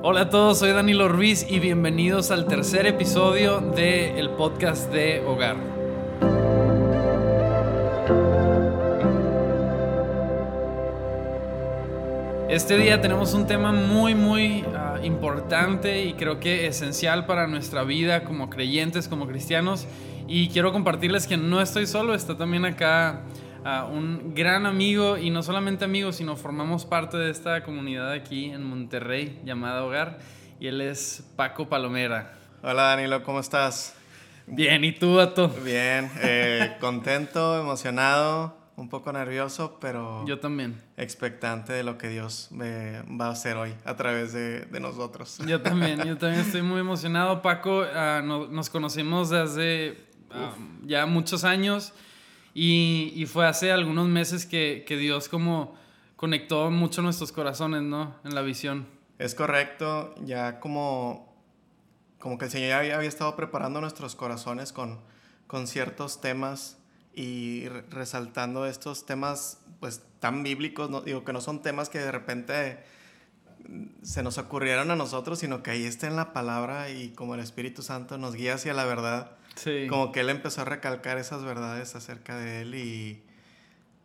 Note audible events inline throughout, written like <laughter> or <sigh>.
Hola a todos, soy Danilo Ruiz y bienvenidos al tercer episodio del podcast de Hogar. Este día tenemos un tema muy, muy uh, importante y creo que esencial para nuestra vida como creyentes, como cristianos. Y quiero compartirles que no estoy solo, está también acá uh, un gran amigo y no solamente amigo, sino formamos parte de esta comunidad aquí en Monterrey llamada Hogar. Y él es Paco Palomera. Hola Danilo, ¿cómo estás? Bien, ¿y tú, Ato? Bien, eh, <laughs> contento, emocionado un poco nervioso, pero... Yo también. Expectante de lo que Dios va a hacer hoy a través de, de, nosotros. Yo también, yo también estoy muy <laughs> emocionado. Paco, uh, no, nos conocimos desde uh, ya muchos años y, fue hace algunos meses que, que Dios como conectó mucho nuestros corazones, ¿no? En la visión. Es correcto, ya como, como que el Señor había, había estado preparando nuestros corazones con, con ciertos temas y resaltando estos temas pues tan bíblicos, no, digo que no son temas que de repente se nos ocurrieron a nosotros, sino que ahí está en la palabra y como el Espíritu Santo nos guía hacia la verdad, sí. como que Él empezó a recalcar esas verdades acerca de Él y,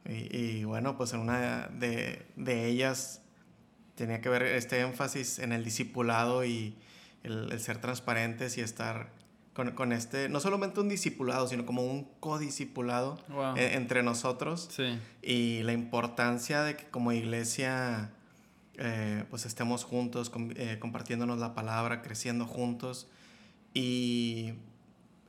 y, y bueno, pues en una de, de, ellas tenía que ver este énfasis en el discipulado y el, el ser transparentes y estar con, con, este, no solamente un discipulado, sino como un codiscipulado wow. en, entre nosotros. Sí. Y la importancia de que como iglesia eh, pues estemos juntos, com, eh, compartiéndonos la palabra, creciendo juntos y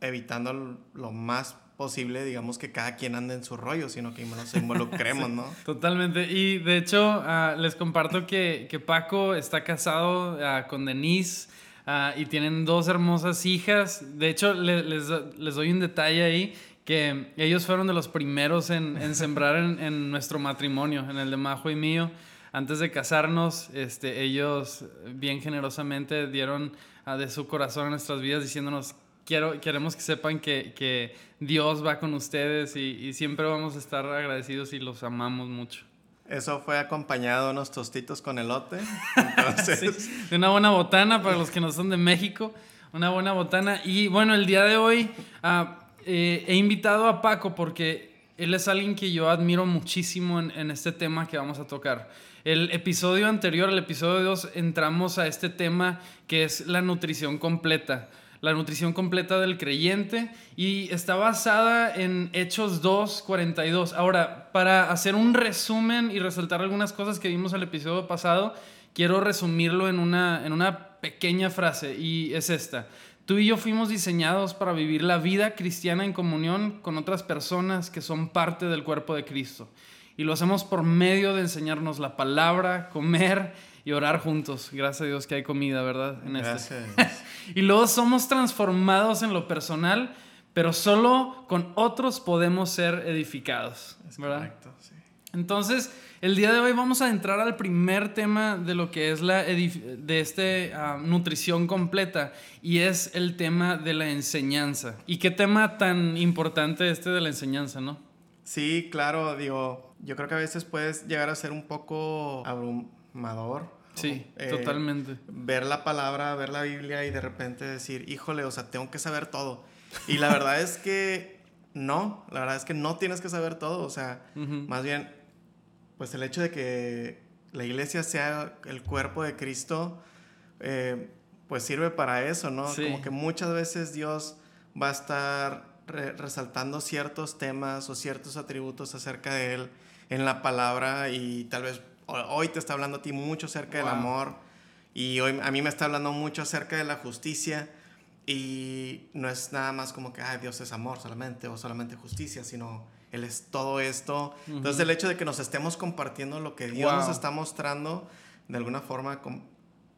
evitando lo más posible, digamos, que cada quien ande en su rollo, sino que nos involucremos, <laughs> ¿no? Totalmente. Y de hecho, uh, les comparto que, que, Paco está casado uh, con Denise. Uh, y tienen dos hermosas hijas. De hecho, les, les, les, doy un detalle ahí, que ellos fueron de los primeros en, en <laughs> sembrar en, en, nuestro matrimonio, en el de Majo y mío. Antes de casarnos, este, ellos bien generosamente dieron de su corazón a nuestras vidas diciéndonos, Quiero, queremos que sepan que, que Dios va con ustedes y, y siempre vamos a estar agradecidos y los amamos mucho. Eso fue acompañado de unos tostitos con elote. <laughs> Entonces... sí, de una buena botana para los que no son de México. Una buena botana. Y bueno, el día de hoy uh, eh, he invitado a Paco porque él es alguien que yo admiro muchísimo en, en, este tema que vamos a tocar. El episodio anterior, el episodio 2, entramos a este tema que es la nutrición completa la nutrición completa del creyente y está basada en Hechos 2, 42. Ahora, para hacer un resumen y resaltar algunas cosas que vimos el episodio pasado, quiero resumirlo en una, en una pequeña frase y es esta. Tú y yo fuimos diseñados para vivir la vida cristiana en comunión con otras personas que son parte del cuerpo de Cristo. Y lo hacemos por medio de enseñarnos la palabra, comer y orar juntos. Gracias a Dios que hay comida, ¿verdad? En Gracias. Este. Y luego somos transformados en lo personal, pero solo con otros podemos ser edificados, es ¿verdad? Correcto, sí. Entonces, el día de hoy vamos a entrar al primer tema de lo que es la de este uh, nutrición completa y es el tema de la enseñanza. ¿Y qué tema tan importante este de la enseñanza, no? Sí, claro, digo, yo creo que a veces puedes llegar a ser un poco abrumador. Sí, eh, totalmente. Ver la palabra, ver la Biblia y de repente decir, híjole, o sea, tengo que saber todo. Y la verdad es que no, la verdad es que no tienes que saber todo, o sea, uh -huh. más bien, pues el hecho de que la iglesia sea el cuerpo de Cristo, eh, pues sirve para eso, ¿no? Sí. Como que muchas veces Dios va a estar re resaltando ciertos temas o ciertos atributos acerca de Él en la palabra y tal vez hoy te está hablando a ti mucho acerca wow. del amor y hoy a mí me está hablando mucho acerca de la justicia y no es nada más como que ah, Dios es amor solamente o solamente justicia, sino Él es todo esto. Uh -huh. Entonces el hecho de que nos estemos compartiendo lo que Dios wow. nos está mostrando de alguna forma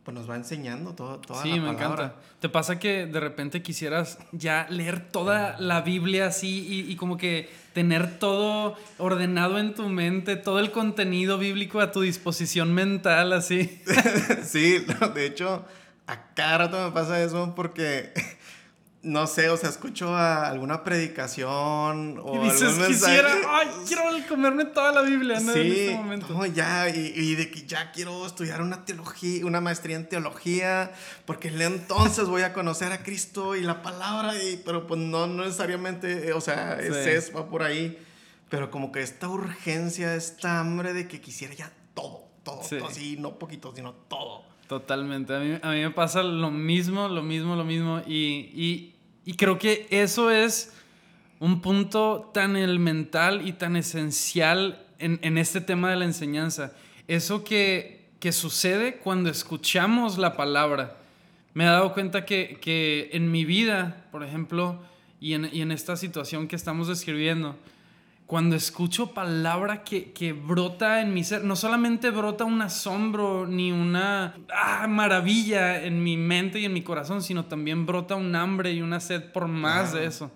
pues nos va enseñando todo, toda sí, la me palabra. encanta. ¿Te pasa que de repente quisieras ya leer toda la Biblia así y, y, como que tener todo ordenado en tu mente, todo el contenido bíblico a tu disposición mental así? <laughs> sí, de hecho, a cada rato me pasa eso porque no sé, o sea, escucho a alguna predicación o y dices, algún quisiera, mensaje. ay, quiero comerme toda la Biblia, ¿no? Sí, En este momento. no, ya, y, y de que ya quiero estudiar una teología, una maestría en teología, porque entonces voy a conocer a Cristo y la palabra, y, pero pues no, no necesariamente, eh, o sea, es Sí. eso, va por ahí, pero como que esta urgencia, esta hambre de que quisiera ya todo, todo, Sí. todo, así, no poquito, sino todo. Totalmente. A mí, a mí me pasa lo mismo, lo mismo, lo mismo. Y, y, y creo que eso es un punto tan elemental y tan esencial en, en este tema de la enseñanza. Eso que, que sucede cuando escuchamos la palabra. Me he dado cuenta que, que en mi vida, por ejemplo, y en, y en esta situación que estamos describiendo, cuando escucho palabra que, que brota en mi ser, no solamente brota un asombro ni una ah, maravilla en mi mente y en mi corazón, sino también brota un hambre y una sed por más de eso.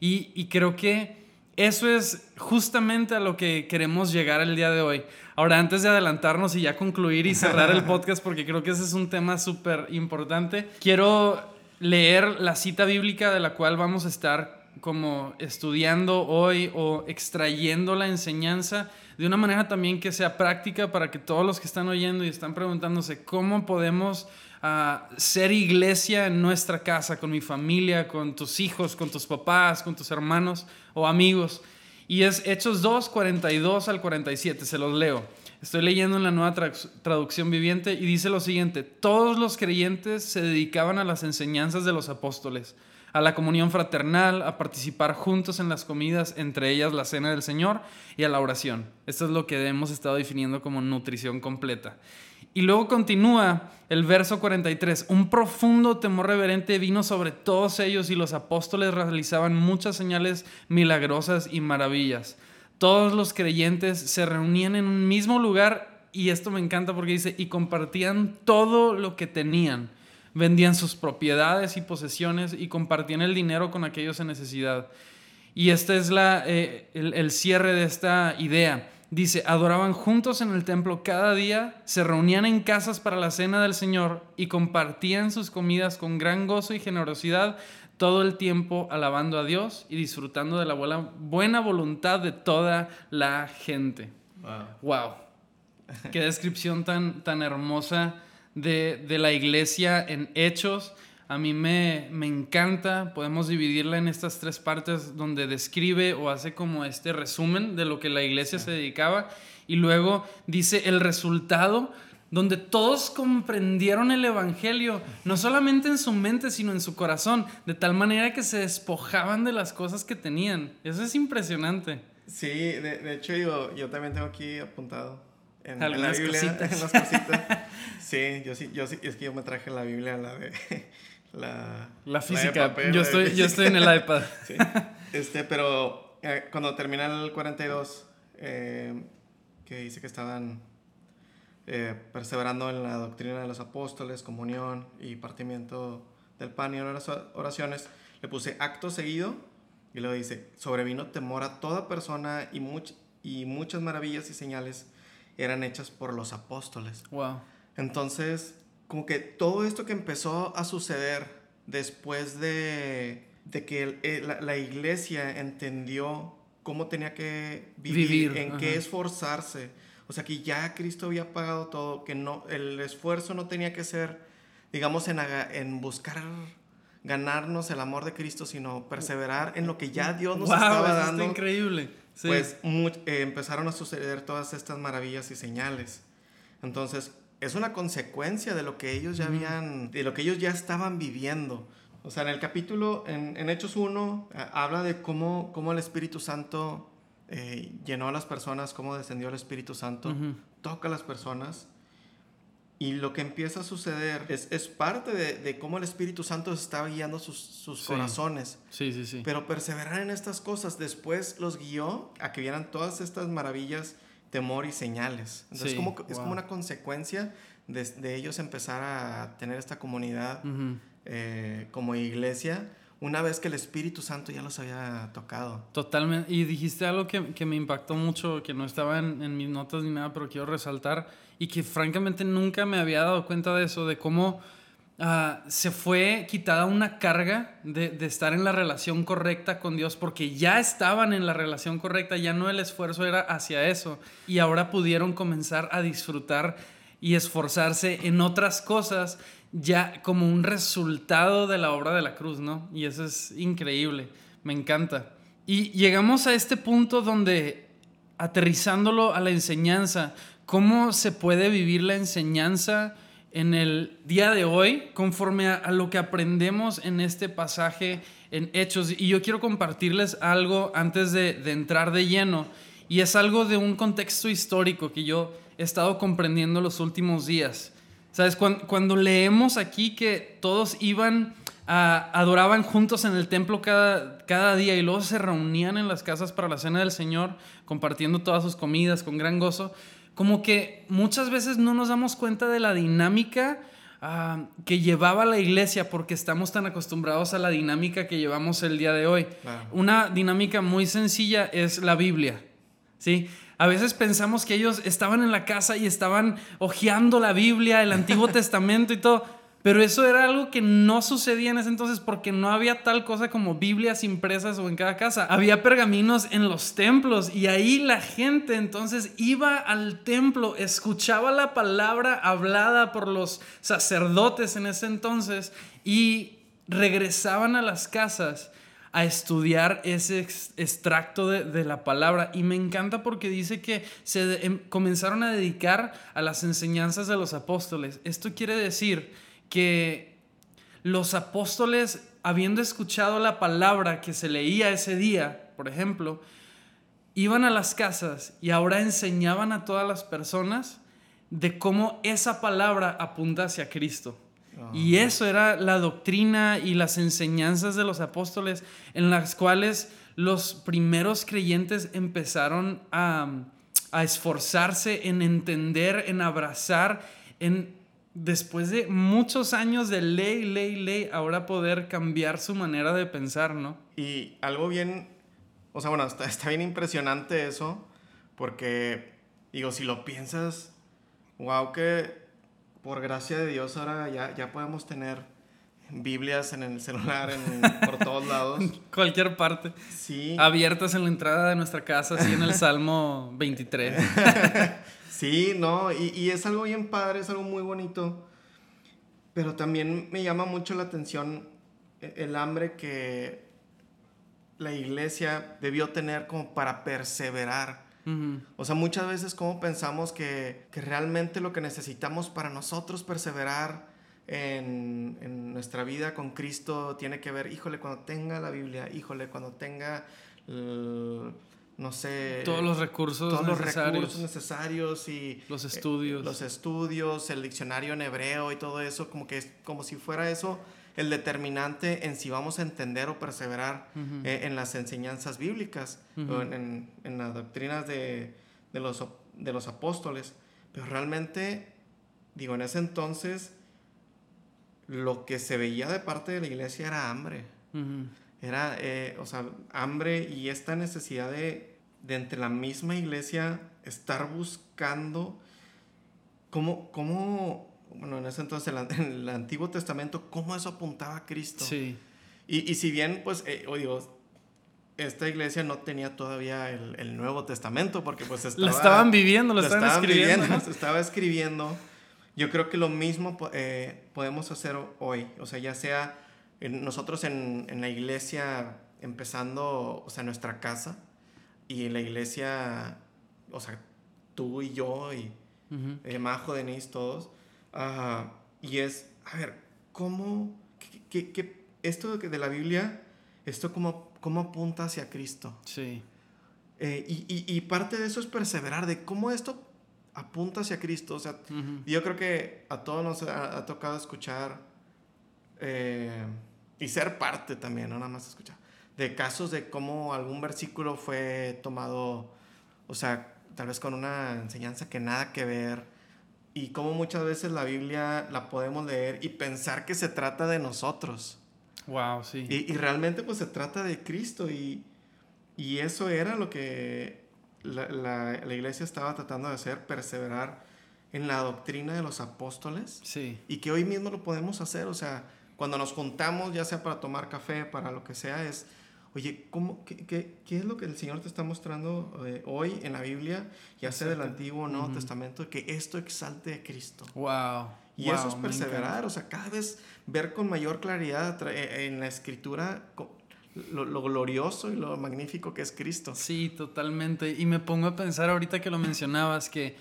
Y, y creo que eso es justamente a lo que queremos llegar el día de hoy. Ahora, antes de adelantarnos y ya concluir y cerrar el <laughs> podcast, porque creo que ese es un tema súper importante, quiero leer la cita bíblica de la cual vamos a estar como estudiando hoy o extrayendo la enseñanza de una manera también que sea práctica para que todos los que están oyendo y están preguntándose cómo podemos ah, ser iglesia en nuestra casa, con mi familia, con tus hijos, con tus papás, con tus hermanos o amigos. Y es Hechos 2, 42 al 47, se los leo. Estoy leyendo en la nueva traduc- traducción viviente y dice lo siguiente, todos los creyentes se dedicaban a las enseñanzas de los apóstoles, a la comunión fraternal, a participar juntos en las comidas, entre ellas la cena del Señor y a la oración. Esto es lo que hemos estado definiendo como nutrición completa. Y luego continúa el verso 43. Un profundo temor reverente vino sobre todos ellos y los apóstoles realizaban muchas señales milagrosas y maravillas. Todos los creyentes se reunían en un mismo lugar y esto me encanta porque dice, y compartían todo lo que tenían. Vendían sus propiedades y posesiones y compartían el dinero con aquellos en necesidad. Y este es la, eh, el, el cierre de esta idea. Dice, adoraban juntos en el templo cada día, se reunían en casas para la cena del Señor y compartían sus comidas con gran gozo y generosidad todo el tiempo alabando a Dios y disfrutando de la buena, buena voluntad de toda la gente. Wow. Qué descripción tan, tan hermosa de, de la iglesia en hechos. A mí me, me encanta. Podemos dividirla en estas tres partes donde describe o hace como este resumen de lo que la iglesia se dedicaba. Y luego dice el resultado donde todos comprendieron el Evangelio, no solamente en su mente, sino en su corazón, de tal manera que se despojaban de las cosas que tenían. Eso es impresionante. Sí, de, de hecho yo, yo también tengo aquí apuntado en, en la Biblia, cositas. en las cositas. <laughs> Sí, yo sí, yo sí, es que yo me traje la Biblia, la de <laughs> la, La de física. papel, yo, la de estoy, yo estoy en el <laughs> iPad. Sí. Este, pero eh, cuando termina el 42, eh, que dice que estaban eh, perseverando en la doctrina de los apóstoles, comunión y partimiento del pan y ora- oraciones, le puse acto seguido y luego dice, sobrevino temor a toda persona y, much- y muchas maravillas y señales eran hechas por los apóstoles. Wow. Entonces, como que todo esto que empezó a suceder después de, de que el- eh, la, la iglesia entendió cómo tenía que vivir, Vivir, en ajá. qué esforzarse. O sea, que ya Cristo había pagado todo, que no, el esfuerzo no tenía que ser, digamos, en, en buscar ganarnos el amor de Cristo, sino perseverar en lo que ya Dios nos Wow, estaba eso dando está increíble. Sí. pues mu- eh, empezaron a suceder todas estas maravillas y señales. Entonces, es una consecuencia de lo que ellos ya habían, de lo que ellos ya estaban viviendo. O sea, en el capítulo, en, en Hechos 1, a- habla de cómo, cómo el Espíritu Santo eh, llenó a las personas, cómo descendió el Espíritu Santo, toca a las personas. Y lo que empieza a suceder es, es parte de, de cómo el Espíritu Santo estaba guiando sus, sus Sí. corazones. Sí, sí, sí. Pero perseverar en estas cosas después los guió a que vieran todas estas maravillas, temor y señales. Entonces Sí, como, es como una consecuencia de, de ellos empezar a tener esta comunidad eh, como iglesia una vez que el Espíritu Santo ya los había tocado. Totalmente. Y dijiste algo que, que me impactó mucho, que no estaba en, en mis notas ni nada, pero quiero resaltar y que francamente nunca me había dado cuenta de eso, de cómo ah, se fue quitada una carga de, de, estar en la relación correcta con Dios porque ya estaban en la relación correcta, ya no el esfuerzo era hacia eso y ahora pudieron comenzar a disfrutar y esforzarse en otras cosas ya como un resultado de la obra de la cruz, ¿no? Y eso es increíble, me encanta. Y llegamos a este punto donde, aterrizándolo a la enseñanza, ¿cómo se puede vivir la enseñanza en el día de hoy conforme a, lo que aprendemos en este pasaje en Hechos? Y yo quiero compartirles algo antes de, de entrar de lleno, y es algo de un contexto histórico que yo he estado comprendiendo los últimos días. ¿Sabes? Cuando, leemos aquí que todos iban, a, adoraban juntos en el templo cada, cada día y luego se reunían en las casas para la cena del Señor, compartiendo todas sus comidas con gran gozo, como que muchas veces no nos damos cuenta de la dinámica ah, que llevaba la iglesia porque estamos tan acostumbrados a la dinámica que llevamos el día de hoy. Una dinámica muy sencilla es la Biblia. ¿sí? A veces pensamos que ellos estaban en la casa y estaban hojeando la Biblia, el Antiguo <laughs> Testamento y todo, pero eso era algo que no sucedía en ese entonces porque no había tal cosa como Biblias impresas o en cada casa. Había pergaminos en los templos y ahí la gente entonces iba al templo, escuchaba la palabra hablada por los sacerdotes en ese entonces y regresaban a las casas a estudiar ese extracto de, la palabra. Y me encanta porque dice que se em, comenzaron a dedicar a las enseñanzas de los apóstoles. Esto quiere decir que los apóstoles, habiendo escuchado la palabra que se leía ese día, por ejemplo, iban a las casas y ahora enseñaban a todas las personas de cómo esa palabra apunta hacia Cristo. Y eso era la doctrina y las enseñanzas de los apóstoles en las cuales los primeros creyentes empezaron a, esforzarse en entender, en abrazar, en después de muchos años de ley, ley, ley, ahora poder cambiar su manera de pensar, ¿no? Y algo bien, o sea, bueno, está, está bien impresionante eso, porque, digo, si lo piensas, wow, que por gracia de Dios ahora ya, ya podemos tener Biblias en el celular, por todos lados. <laughs> Cualquier parte. Sí. Abiertas en la entrada de nuestra casa, así en el Salmo 23. <laughs> sí, no, y, y, es algo bien padre, es algo muy bonito. Pero también me llama mucho la atención e, el hambre que la iglesia debió tener como para perseverar o sea, muchas veces como pensamos que, que, realmente lo que necesitamos para nosotros perseverar en, en, nuestra vida con Cristo tiene que ver, híjole, cuando tenga la Biblia, híjole, cuando tenga, no sé... Todos los recursos todos necesarios. los recursos necesarios y... Los estudios. los estudios, el diccionario en hebreo y todo eso, como que es como si fuera eso el determinante en si vamos a entender o perseverar eh, en las enseñanzas bíblicas, o en, en, las doctrinas de, de, los, de los apóstoles. Pero realmente, digo, en ese entonces, lo que se veía de parte de la iglesia era hambre. Era, eh, o sea, hambre y esta necesidad de, de entre la misma iglesia estar buscando cómo, cómo bueno, en ese entonces, en el Antiguo Testamento, cómo eso apuntaba a Cristo. Sí. Y, y si bien, pues, eh, esta iglesia no tenía todavía el, el, Nuevo Testamento, porque pues estaba... Lo estaban viviendo, lo, estaban, escribiendo. Viviendo, se estaba escribiendo. Yo creo que lo mismo eh, podemos hacer hoy, o sea, ya sea nosotros en, en, la iglesia empezando, o sea, nuestra casa, y en la iglesia, o sea, tú y yo, y uh Majo, Denise, todos, y es, a ver, ¿cómo, qué, qué, esto de la Biblia, esto cómo, cómo apunta hacia Cristo? Sí. Eh, y, y, y, parte de eso es perseverar, de cómo esto apunta hacia Cristo. O sea, yo creo que a todos nos ha, tocado escuchar eh, y ser parte también, no nada más escuchar, de casos de cómo algún versículo fue tomado, o sea, tal vez con una enseñanza que nada que ver y como muchas veces la Biblia la podemos leer y pensar que se trata de nosotros. Wow, sí. Y, y realmente pues se trata de Cristo y, y eso era lo que la, la, la, iglesia estaba tratando de hacer, perseverar en la doctrina de los apóstoles. Sí. Y que hoy mismo lo podemos hacer, o sea, cuando nos juntamos, ya sea para tomar café, para lo que sea, es, oye, ¿cómo, qué, qué, qué es lo que el Señor te está mostrando eh, hoy en la Biblia, ya sea del Antiguo o Nuevo Testamento, que esto exalte a Cristo? Wow. Y eso es perseverar, o sea, cada vez ver con mayor claridad eh, en la escritura lo, lo, glorioso y lo magnífico que es Cristo. Sí, totalmente. Y me pongo a pensar ahorita que lo mencionabas, que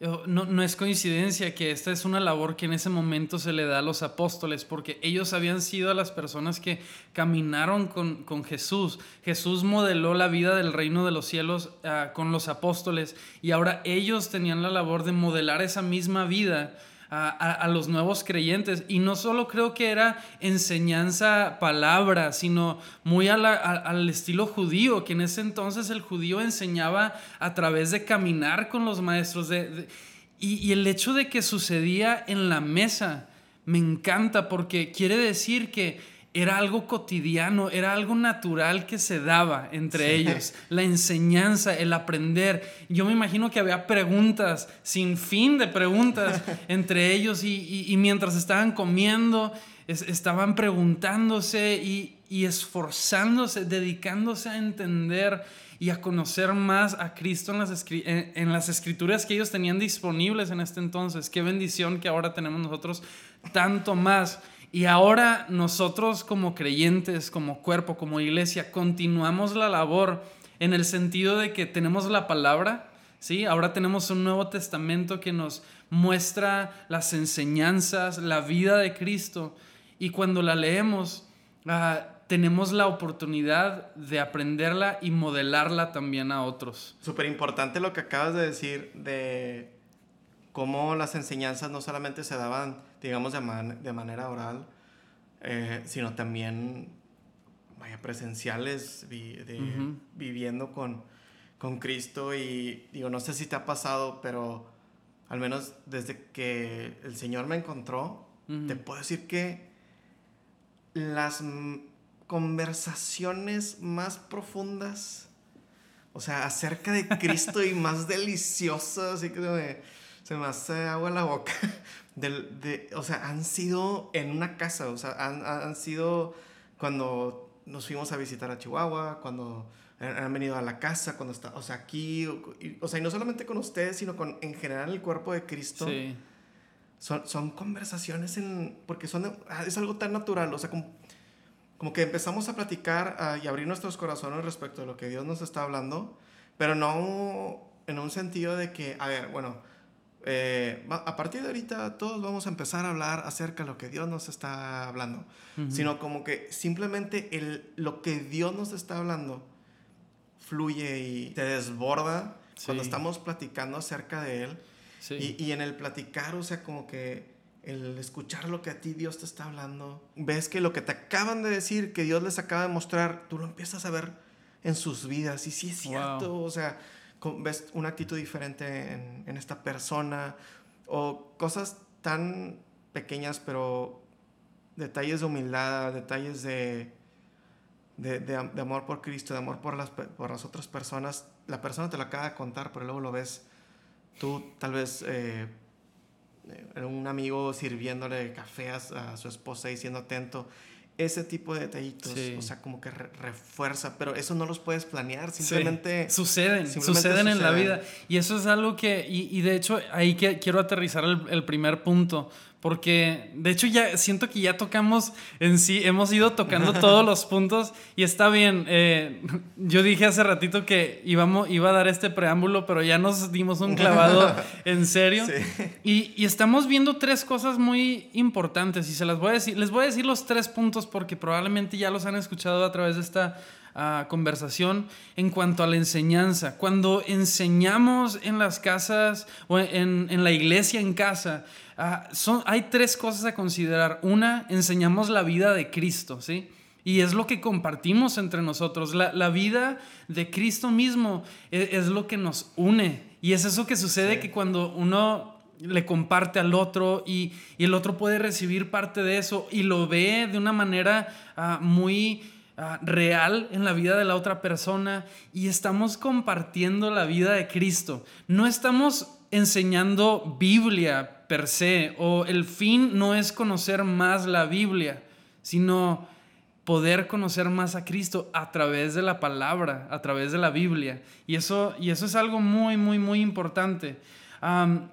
no, no, es coincidencia que esta es una labor que en ese momento se le da a los apóstoles, porque ellos habían sido las personas que caminaron con, con Jesús. Jesús modeló la vida del reino de los cielos uh, con los apóstoles y ahora ellos tenían la labor de modelar esa misma vida a, los nuevos creyentes. Y no solo creo que era enseñanza palabra, sino muy al estilo judío, que en ese entonces el judío enseñaba a través de caminar con los maestros. De, y, y el hecho de que sucedía en la mesa me encanta porque quiere decir que era algo cotidiano, era algo natural que se daba entre ellos, <laughs> la enseñanza, el aprender. Yo me imagino que había preguntas, sin fin de preguntas <laughs> entre ellos y, mientras estaban comiendo, estaban preguntándose y, esforzándose, dedicándose a entender y a conocer más a Cristo en las, en las escrituras que ellos tenían disponibles en este entonces. Qué bendición que ahora tenemos nosotros tanto más. Y ahora nosotros como creyentes, como cuerpo, como iglesia, continuamos la labor en el sentido de que tenemos la palabra, ¿sí? Ahora tenemos un Nuevo Testamento que nos muestra las enseñanzas, la vida de Cristo. Y cuando la leemos, ah, tenemos la oportunidad de aprenderla y modelarla también a otros. Súper importante lo que acabas de decir de cómo las enseñanzas no solamente se daban digamos, de, de manera oral, eh, sino también, vaya, presenciales, de, viviendo con, con Cristo. Y digo, no sé si te ha pasado, pero al menos desde que el Señor me encontró, te puedo decir que las conversaciones más profundas, o sea, acerca de Cristo y más <laughs> deliciosas, así que se me hace agua la boca. <laughs> De, o sea, han sido en una casa, o sea, han, han, sido cuando nos fuimos a visitar a Chihuahua, cuando han venido a la casa, cuando está, o sea, aquí, o, sea, y no solamente con ustedes, sino con en general el cuerpo de Cristo. Sí. Son, son conversaciones en, porque son, ah, es algo tan natural, o sea, como, como que empezamos a platicar ah, y abrir nuestros corazones respecto a lo que Dios nos está hablando, pero no en un sentido de que, a ver, bueno, eh, a partir de ahorita todos vamos a empezar a hablar acerca de lo que Dios nos está hablando, sino como que simplemente el, lo que Dios nos está hablando fluye y te desborda cuando estamos platicando acerca de Él. Y, y, en el platicar, o sea, como que el escuchar lo que a ti Dios te está hablando, ves que lo que te acaban de decir, que Dios les acaba de mostrar, tú lo empiezas a ver en sus vidas. Y sí es cierto, o sea ves una actitud diferente en, esta persona o cosas tan pequeñas pero detalles de humildad, detalles de, de, amor por Cristo, de amor por las, por las otras personas. La persona te lo acaba de contar, pero luego lo ves tú tal vez eh, un amigo sirviéndole café a, su esposa y siendo atento ese tipo de detallitos, o sea, como que refuerza, pero eso no los puedes planear, simplemente... Suceden, suceden en la vida. Y eso es algo que, y, de hecho, ahí que, quiero aterrizar el, primer punto, porque de hecho ya siento que ya tocamos en sí, hemos ido tocando <laughs> todos los puntos y está bien. Eh, yo dije hace ratito que íbamos, iba a dar este preámbulo, pero ya nos dimos un clavado <laughs> en serio. Y, y, estamos viendo tres cosas muy importantes y se las voy a decir. Les voy a decir los tres puntos porque probablemente ya los han escuchado a través de esta conversación en cuanto a la enseñanza. Cuando enseñamos en las casas o en, en la iglesia en casa, ah, son, hay tres cosas a considerar. Una, enseñamos la vida de Cristo, ¿sí? Y es lo que compartimos entre nosotros. La, la vida de Cristo mismo es, es, lo que nos une. Y es eso que sucede que cuando uno le comparte al otro y, y, el otro puede recibir parte de eso y lo ve de una manera uh, muy Ah, real en la vida de la otra persona y estamos compartiendo la vida de Cristo. No estamos enseñando Biblia per se, o el fin no es conocer más la Biblia, sino poder conocer más a Cristo a través de la palabra, a través de la Biblia. Y eso, y eso es algo muy, muy, muy importante.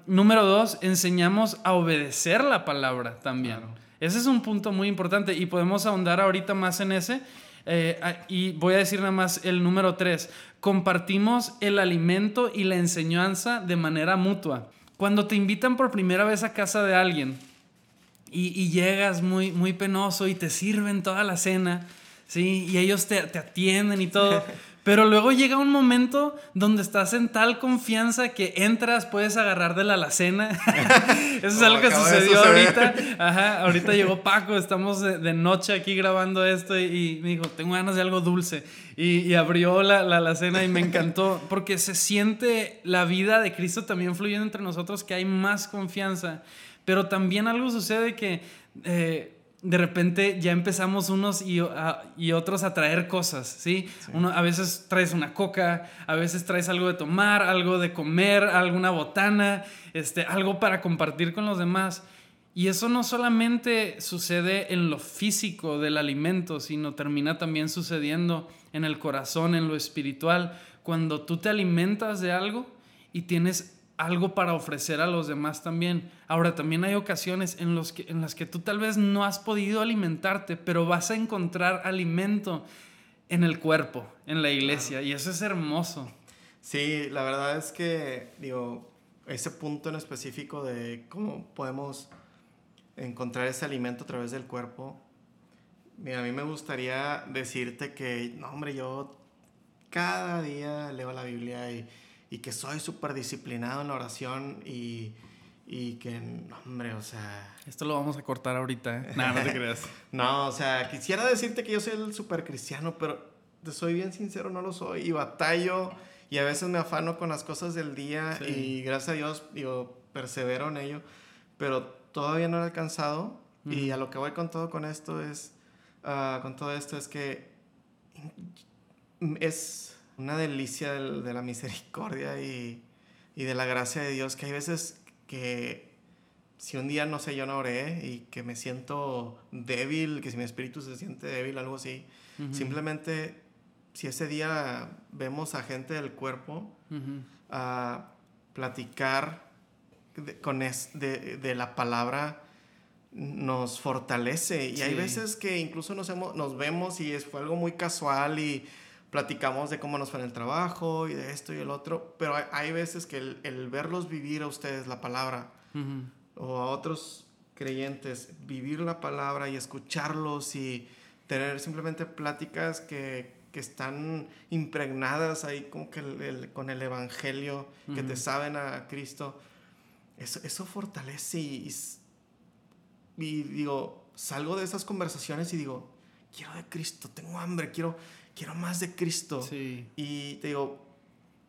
número dos, enseñamos a obedecer la palabra también. Ese es un punto muy importante y podemos ahondar ahorita más en ese. Eh, y voy a decir nada más el número tres. Compartimos el alimento y la enseñanza de manera mutua. Cuando te invitan por primera vez a casa de alguien y, llegas muy, muy penoso y te sirven toda la cena, ¿sí? Y ellos te, te atienden y todo. <laughs> Pero luego llega un momento donde estás en tal confianza que entras, puedes agarrar de la alacena. <laughs> Eso es algo que sucedió ahorita. Ajá, ahorita llegó Paco, estamos de, noche aquí grabando esto y, me dijo, tengo ganas de algo dulce. Y, abrió la, la, alacena y me encantó <laughs> porque se siente la vida de Cristo también fluyendo entre nosotros, que hay más confianza. Pero también algo sucede que... Eh, de repente ya empezamos unos y, y, otros a traer cosas, ¿sí? Uno, a veces traes una coca, a veces traes algo de tomar, algo de comer, alguna botana, este, algo para compartir con los demás. Y eso no solamente sucede en lo físico del alimento, sino termina también sucediendo en el corazón, en lo espiritual. Cuando tú te alimentas de algo y tienes algo para ofrecer a los demás también. Ahora, también hay ocasiones en, los que, en las que tú tal vez no has podido alimentarte, pero vas a encontrar alimento en el cuerpo, en la iglesia, y eso es hermoso. Sí, la verdad es que, digo, ese punto en específico de cómo podemos encontrar ese alimento a través del cuerpo, mira, a mí me gustaría decirte que, no, hombre, yo cada día leo la Biblia y y que soy súper disciplinado en la oración y, y que, hombre, o sea... Esto lo vamos a cortar ahorita, ¿eh? no, no te <laughs> creas. no, o sea, quisiera decirte que yo soy el súper cristiano, pero te soy bien sincero, no lo soy. Y batallo y a veces me afano con las cosas del día y gracias a Dios, digo, persevero en ello, pero todavía no he alcanzado. Y a lo que voy con todo con esto es, uh, con todo esto es que es una delicia de, la misericordia y, de la gracia de Dios, que hay veces que si un día, no sé, yo no oré y que me siento débil, que si mi espíritu se siente débil, algo así, simplemente si ese día vemos a gente del cuerpo a platicar de, con de, la palabra, nos fortalece. Y hay veces que incluso nos, hemos, nos vemos y es, fue algo muy casual y platicamos de cómo nos fue en el trabajo y de esto y el otro, pero hay, veces que el, verlos vivir a ustedes la palabra o a otros creyentes, vivir la palabra y escucharlos y tener simplemente pláticas que, que están impregnadas ahí como que con el Evangelio, que te saben a Cristo, eso, eso fortalece y, y digo, salgo de esas conversaciones y digo, quiero de Cristo, tengo hambre, quiero quiero más de Cristo. Sí. Y te digo,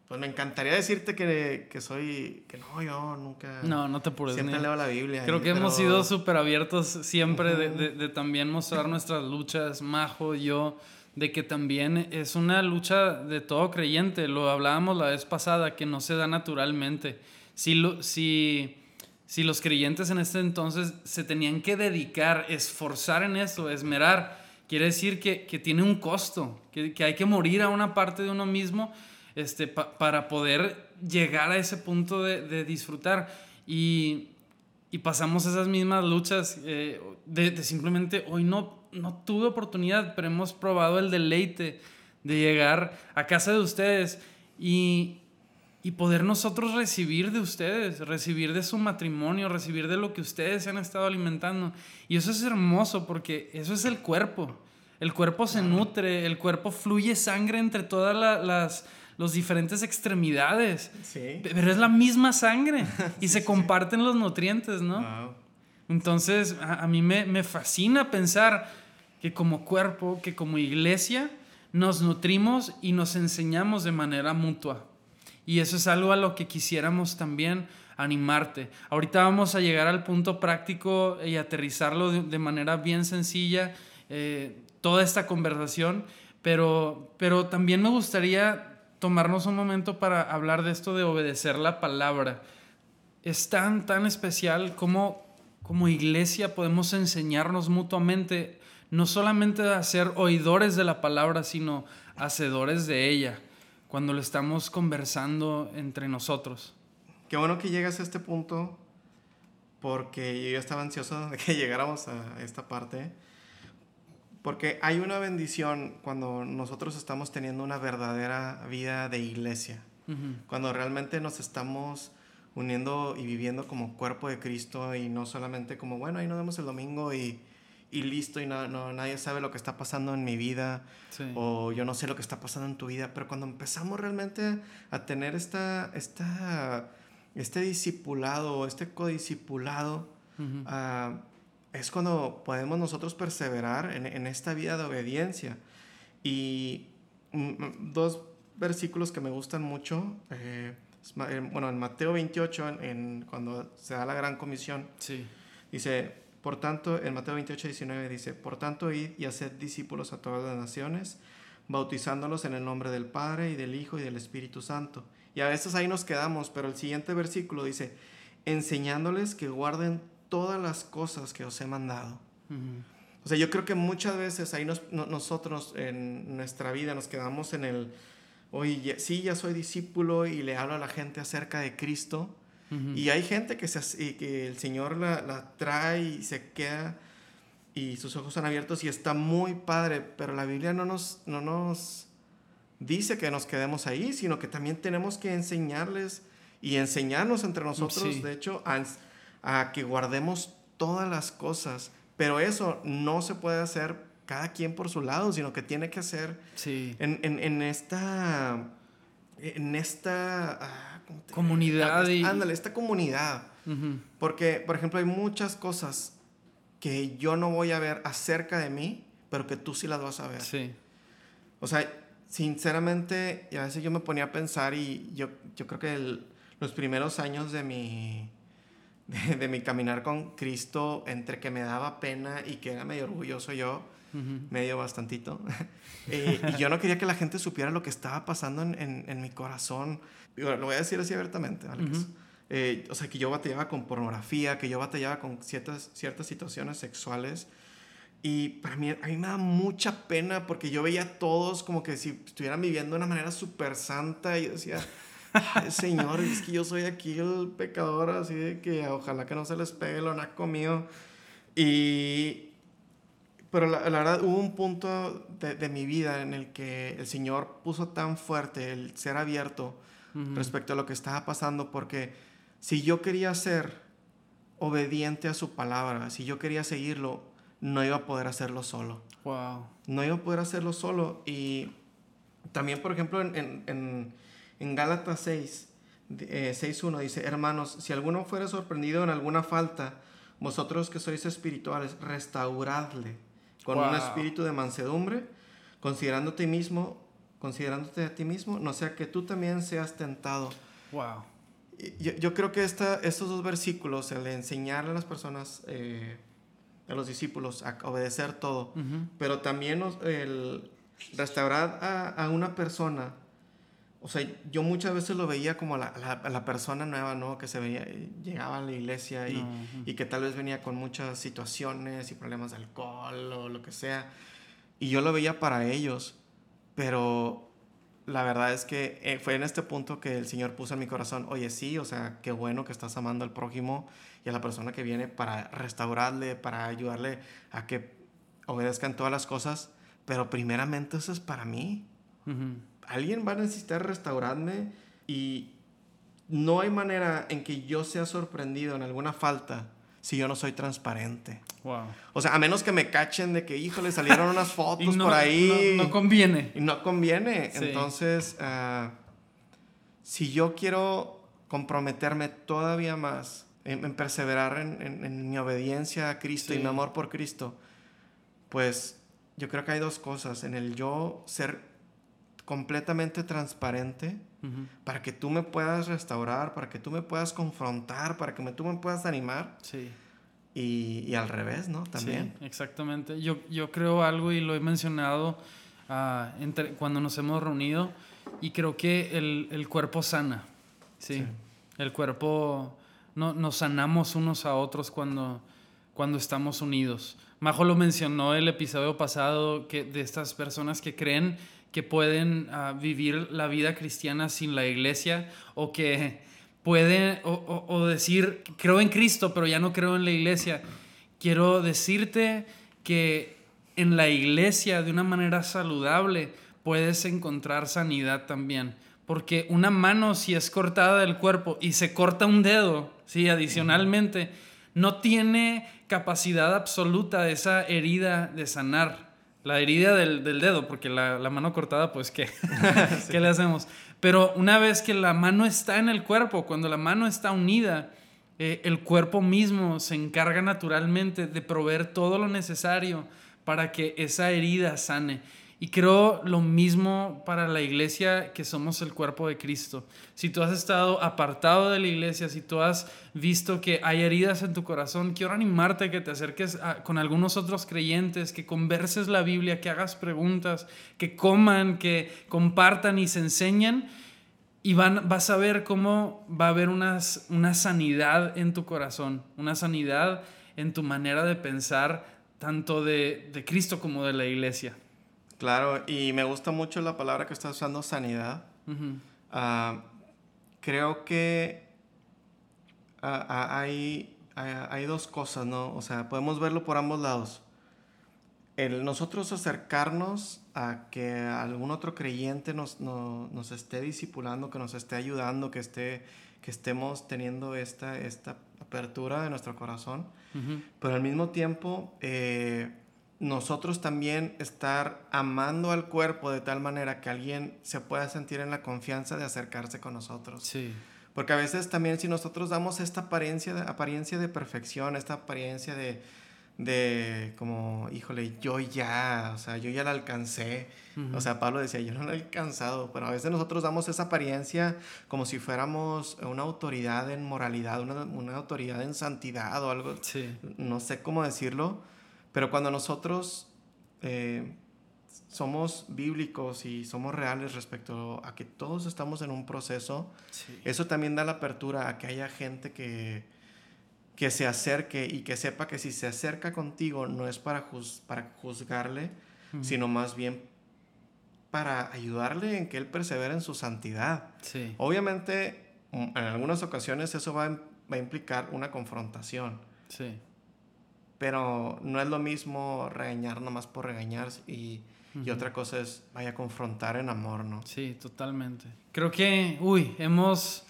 pues me encantaría decirte que, que, soy, que no, yo nunca... No, no te apures. Siempre leo la Biblia. Creo que hemos sido súper abiertos siempre de, de, también mostrar nuestras luchas, Majo, yo, de que también es una lucha de todo creyente. Lo hablábamos la vez pasada, que no se da naturalmente. Si, lo, si, si los creyentes en este entonces se tenían que dedicar, esforzar en eso, esmerar, quiere decir que, tiene un costo, que, hay que morir a una parte de uno mismo este, para poder llegar a ese punto de, disfrutar. Y, pasamos esas mismas luchas eh, de, simplemente, hoy no, no tuve oportunidad, pero hemos probado el deleite de llegar a casa de ustedes y, y poder nosotros recibir de ustedes, recibir de su matrimonio, recibir de lo que ustedes se han estado alimentando. Y eso es hermoso porque eso es el cuerpo. El cuerpo se nutre, el cuerpo fluye sangre entre todas las los diferentes extremidades. Sí. Pero es la misma sangre <laughs> y se comparten los nutrientes, ¿no? Entonces, a, a mí me, me, fascina pensar que como cuerpo, que como iglesia, nos nutrimos y nos enseñamos de manera mutua. Y eso es algo a lo que quisiéramos también animarte. Ahorita vamos a llegar al punto práctico y aterrizarlo de, manera bien sencilla, eh, toda esta conversación, pero, pero también me gustaría tomarnos un momento para hablar de esto de obedecer la palabra. es tan, tan especial como como iglesia podemos enseñarnos mutuamente, no solamente a ser oidores de la palabra, sino hacedores de ella, cuando lo estamos conversando entre nosotros. Qué bueno que llegas a este punto, porque yo estaba ansioso <laughs> de que llegáramos a esta parte, porque hay una bendición cuando nosotros estamos teniendo una verdadera vida de iglesia, cuando realmente nos estamos uniendo y viviendo como cuerpo de Cristo y no solamente como, bueno, ahí nos vemos el domingo y, y listo y no, no, nadie sabe lo que está pasando en mi vida o yo no sé lo que está pasando en tu vida, pero cuando empezamos realmente a tener esta, esta, este discipulado, este codiscipulado, uh es cuando podemos nosotros perseverar en, en esta vida de obediencia. Y mm, mm, dos versículos que me gustan mucho. Eh, eh, bueno, en Mateo 28, en, cuando se da la gran comisión, sí. dice, por tanto, en Mateo 28, 19 dice, por tanto, id y haced discípulos a todas las naciones, bautizándolos en el nombre del Padre y del Hijo y del Espíritu Santo. Y a veces ahí nos quedamos, pero el siguiente versículo dice, enseñándoles que guarden todas las cosas que os he mandado. O sea, yo creo que muchas veces ahí nosotros en nuestra vida nos quedamos en el oye, sí, ya soy discípulo y le hablo a la gente acerca de Cristo. Y hay gente que, se, que el Señor la, la, trae y se queda y sus ojos están abiertos y está muy padre, pero la Biblia no nos, no nos dice que nos quedemos ahí, sino que también tenemos que enseñarles y enseñarnos entre nosotros, de hecho, a, a que guardemos todas las cosas. Pero eso no se puede hacer cada quien por su lado, sino que tiene que ser en, en, en, esta, en esta ah, comunidad. Y... Ándale, esta comunidad. Porque, por ejemplo, hay muchas cosas que yo no voy a ver acerca de mí, pero que tú sí las vas a ver. Sí. O sea, sinceramente, a veces yo me ponía a pensar y yo, yo creo que los primeros años de mi, <laughs> de, de, mi caminar con Cristo, entre que me daba pena y que era medio orgulloso yo, medio bastantito. <laughs> Eh, y yo no quería que la gente supiera lo que estaba pasando en, en, mi corazón. Lo voy a decir así abiertamente, Alex. Eh, o sea, que yo batallaba con pornografía, que yo batallaba con ciertas, ciertas situaciones sexuales. Y para mí, a mí me da mucha pena porque yo veía a todos como que si estuvieran viviendo de una manera súper santa y yo decía, Señor, es que yo soy aquí el pecador, así de que ojalá que no se les pegue lo naco mío. Y, pero la, verdad hubo un punto de, mi vida en el que el Señor puso tan fuerte el ser abierto respecto a lo que estaba pasando, porque si yo quería ser obediente a su palabra, si yo quería seguirlo, no iba a poder hacerlo solo. Wow. No iba a poder hacerlo solo. Y también, por ejemplo, en, en, en Gálatas 6, eh, 6.1 dice, hermanos, si alguno fuera sorprendido en alguna falta, vosotros que sois espirituales, restauradle con un espíritu de mansedumbre, considerándote a ti mismo, considerándote a ti mismo, no sea que tú también seas tentado. Wow. Yo, yo creo que esta, estos dos versículos, el de enseñarle a las personas, eh, a los discípulos, a obedecer todo, pero también el restaurar a, a una persona o sea, yo muchas veces lo veía como la, la, persona nueva, ¿no? Que se veía, llegaba a la iglesia y, y, que tal vez venía con muchas situaciones y problemas de alcohol o lo que sea. Y yo lo veía para ellos, pero la verdad es que eh, fue en este punto que el Señor puso en mi corazón, oye, sí, o sea, qué bueno que estás amando al prójimo y a la persona que viene para restaurarle, para ayudarle a que obedezcan todas las cosas, pero primeramente eso es para mí alguien va a necesitar restaurarme y no hay manera en que yo sea sorprendido en alguna falta si yo no soy transparente. Wow. O sea, a menos que me cachen de que, híjole, salieron unas <laughs> fotos por ahí. No, conviene. Y no conviene. Entonces, uh, si yo quiero comprometerme todavía más en, perseverar en, en, mi obediencia a Cristo y mi amor por Cristo, pues yo creo que hay dos cosas. En el yo ser completamente transparente para que tú me puedas restaurar, para que tú me puedas confrontar, para que me, tú me puedas animar. Sí. Y, y al revés, ¿no? También. Sí, exactamente. Yo, yo creo algo y lo he mencionado uh, entre, cuando nos hemos reunido y creo que el, el cuerpo sana. ¿sí? El cuerpo no, nos sanamos unos a otros cuando, cuando estamos unidos. Majo lo mencionó el episodio pasado que, de estas personas que creen que pueden ah, vivir la vida cristiana sin la iglesia o que pueden o, decir creo en Cristo pero ya no creo en la iglesia. Quiero decirte que en la iglesia de una manera saludable puedes encontrar sanidad también. Porque una mano si es cortada del cuerpo y se corta un dedo, sí, adicionalmente, no tiene capacidad absoluta de esa herida de sanar. La herida del, dedo, porque la, mano cortada, pues, ¿qué? <laughs> ¿qué le hacemos? Pero una vez que la mano está en el cuerpo, cuando la mano está unida, eh, el cuerpo mismo se encarga naturalmente de proveer todo lo necesario para que esa herida sane. Y creo lo mismo para la iglesia que somos el cuerpo de Cristo. Si tú has estado apartado de la iglesia, si tú has visto que hay heridas en tu corazón, quiero animarte a que te acerques con algunos otros creyentes, que converses la Biblia, que hagas preguntas, que coman, que compartan y se enseñen. Y vas a ver cómo va a haber una sanidad en tu corazón, una sanidad en tu manera de pensar, tanto de Cristo como de la iglesia. Claro, y me gusta mucho la palabra que estás usando, sanidad. Ah, creo que ah, ah, hay, hay, dos cosas, ¿no? O sea, podemos verlo por ambos lados. El nosotros acercarnos a que algún otro creyente nos, nos esté discipulando, que nos esté ayudando, que, esté, que estemos teniendo esta, esta apertura de nuestro corazón. Pero al mismo tiempo, eh, nosotros también estar amando al cuerpo de tal manera que alguien se pueda sentir en la confianza de acercarse con nosotros. Sí. Porque a veces también si nosotros damos esta apariencia de, apariencia de perfección, esta apariencia de, de como, híjole, yo ya, o sea, yo ya la alcancé. O sea, Pablo decía, yo no la he alcanzado, pero a veces nosotros damos esa apariencia como si fuéramos una autoridad en moralidad, una, una autoridad en santidad o algo, sí. no sé cómo decirlo pero cuando nosotros eh, somos bíblicos y somos reales respecto a que todos estamos en un proceso, eso también da la apertura a que haya gente que, que se acerque y que sepa que si se acerca contigo no es para, para juzgarle, sino más bien para ayudarle en que él persevere en su santidad. Obviamente, en algunas ocasiones eso va, va a implicar una confrontación. Sí pero no es lo mismo regañar nomás por regañar y, y, otra cosa es vaya a confrontar en amor, ¿no? Sí, totalmente. Creo que, uy, hemos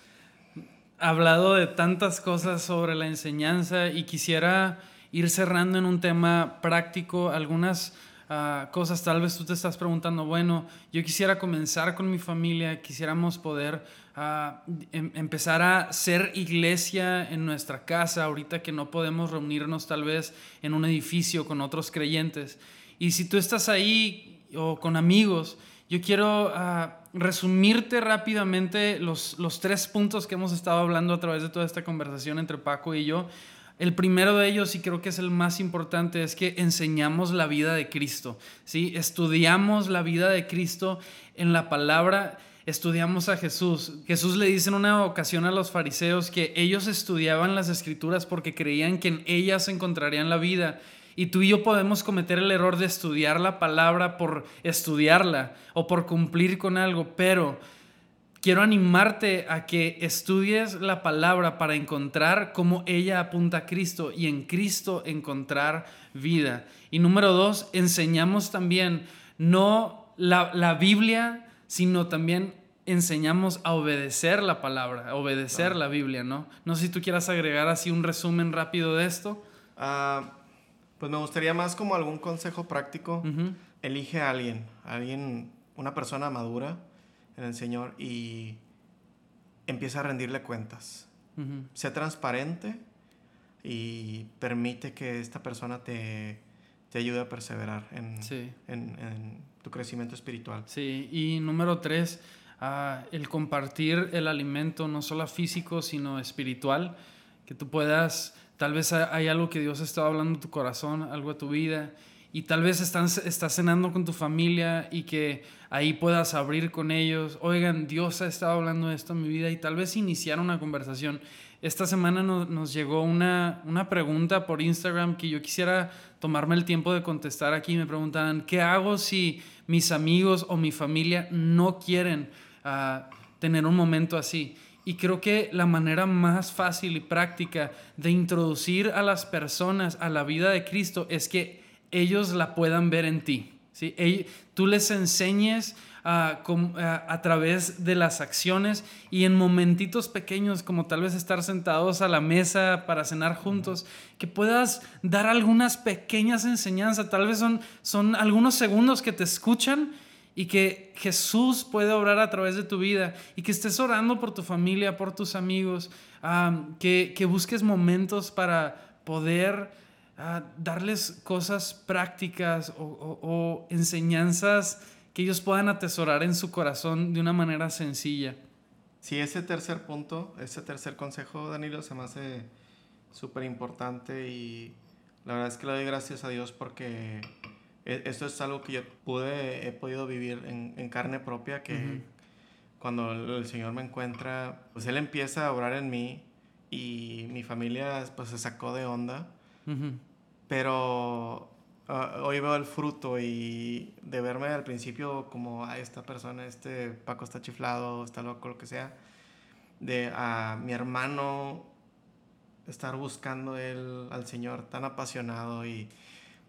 hablado de tantas cosas sobre la enseñanza y quisiera ir cerrando en un tema práctico, algunas Ah, cosas. Tal vez tú te estás preguntando, bueno, yo quisiera comenzar con mi familia, quisiéramos poder ah, em, empezar a ser iglesia en nuestra casa, ahorita que no podemos reunirnos tal vez en un edificio con otros creyentes. Y si tú estás ahí o con amigos, yo quiero ah, resumirte rápidamente los, los tres puntos que hemos estado hablando a través de toda esta conversación entre Paco y yo el primero de ellos, y creo que es el más importante, es que enseñamos la vida de Cristo. ¿sí? Estudiamos la vida de Cristo en la palabra, estudiamos a Jesús. Jesús le dice en una ocasión a los fariseos que ellos estudiaban las escrituras porque creían que en ellas encontrarían la vida. Y tú y yo podemos cometer el error de estudiar la palabra por estudiarla o por cumplir con algo, pero quiero animarte a que estudies la palabra para encontrar cómo ella apunta a Cristo y en Cristo encontrar vida. Y número dos, enseñamos también no la, Biblia, sino también enseñamos a obedecer la palabra, a obedecer la Biblia, ¿no? No sé si tú quieras agregar así un resumen rápido de esto. Ah, pues me gustaría más como algún consejo práctico. Elige a alguien, a alguien, una persona madura en el Señor y empieza a rendirle cuentas. Sea transparente y permite que esta persona te, te ayude a perseverar en, en, tu crecimiento espiritual. Sí, y número tres, ah, el compartir el alimento no solo físico, sino espiritual, que tú puedas, tal vez hay algo que Dios está hablando en tu corazón, algo de tu vida, y tal vez estás, estás cenando con tu familia y que ahí puedas abrir con ellos. Oigan, Dios ha estado hablando de esto en mi vida y tal vez iniciar una conversación. Esta semana nos, llegó una, una pregunta por Instagram que yo quisiera tomarme el tiempo de contestar aquí. Me preguntaban, ¿qué hago si mis amigos o mi familia no quieren ah, tener un momento así? Y creo que la manera más fácil y práctica de introducir a las personas a la vida de Cristo es que ellos la puedan ver en ti. ¿sí? Tú les enseñes a, a, través de las acciones y en momentitos pequeños, como tal vez estar sentados a la mesa para cenar juntos, que puedas dar algunas pequeñas enseñanzas. Tal vez son, algunos segundos que te escuchan y que Jesús puede obrar a través de tu vida y que estés orando por tu familia, por tus amigos, que, que, busques momentos para poder ah, darles cosas prácticas o, enseñanzas que ellos puedan atesorar en su corazón de una manera sencilla. Sí, ese tercer punto, ese tercer consejo, Danilo, se me hace súper importante y la verdad es que le doy gracias a Dios porque e, esto es algo que yo pude, he podido vivir en, carne propia, que cuando el Señor me encuentra, pues Él empieza a obrar en mí y mi familia pues se sacó de onda, pero ah, hoy veo el fruto y de verme al principio como a esta persona, este Paco está chiflado, está loco, lo que sea, de a mi hermano estar buscando él al Señor tan apasionado y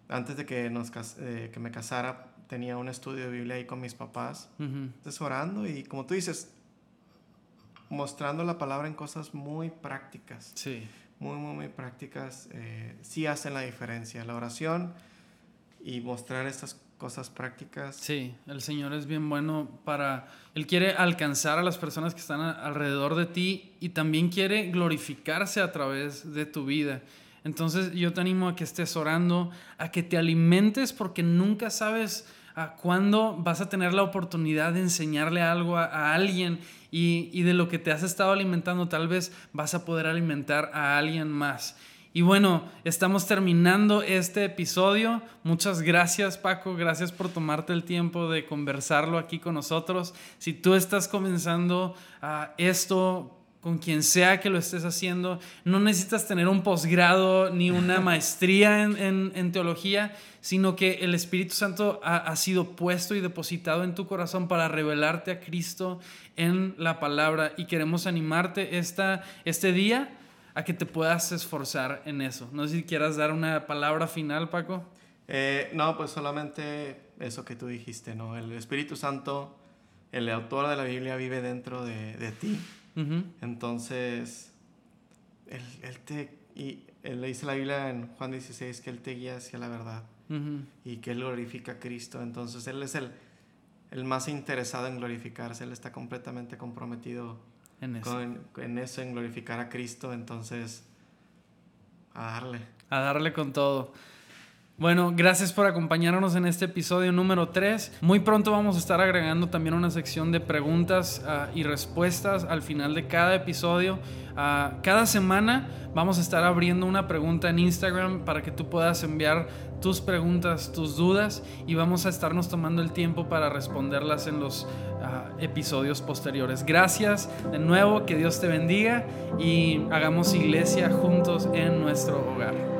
antes de que, nos, eh, que me casara, tenía un estudio de Biblia ahí con mis papás, uh y como tú dices, mostrando la palabra en cosas muy prácticas. Sí. Muy, muy, muy prácticas. Eh, sí hacen la diferencia. La oración y mostrar estas cosas prácticas. Sí, el Señor es bien bueno para... Él quiere alcanzar a las personas que están alrededor de ti y también quiere glorificarse a través de tu vida. Entonces yo te animo a que estés orando, a que te alimentes porque nunca sabes cuándo vas a tener la oportunidad de enseñarle algo a, alguien y, de lo que te has estado alimentando tal vez vas a poder alimentar a alguien más. Y bueno, estamos terminando este episodio. Muchas gracias Paco, gracias por tomarte el tiempo de conversarlo aquí con nosotros. Si tú estás comenzando a esto, con quien sea que lo estés haciendo. No necesitas tener un posgrado ni una <laughs> maestría en, teología, sino que el Espíritu Santo ha, sido puesto y depositado en tu corazón para revelarte a Cristo en la palabra. Y queremos animarte esta, este día a que te puedas esforzar en eso. No sé si quieras dar una palabra final, Paco. Eh, no, pues solamente eso que tú dijiste, ¿no? El Espíritu Santo, el autor de la Biblia, vive dentro de, de ti entonces, él, te, y él le dice la Biblia en Juan 16 que Él te guía hacia la verdad y que Él glorifica a Cristo. Entonces, Él es el, el más interesado en glorificarse, Él está completamente comprometido en eso. en eso, en glorificar a Cristo. Entonces, a darle. A darle con todo. Bueno, gracias por acompañarnos en este episodio número 3. Muy pronto vamos a estar agregando también una sección de preguntas ah, y respuestas al final de cada episodio. Ah, cada semana vamos a estar abriendo una pregunta en Instagram para que tú puedas enviar tus preguntas, tus dudas y vamos a estarnos tomando el tiempo para responderlas en los ah, episodios posteriores. Gracias de nuevo, que Dios te bendiga y hagamos iglesia juntos en nuestro hogar.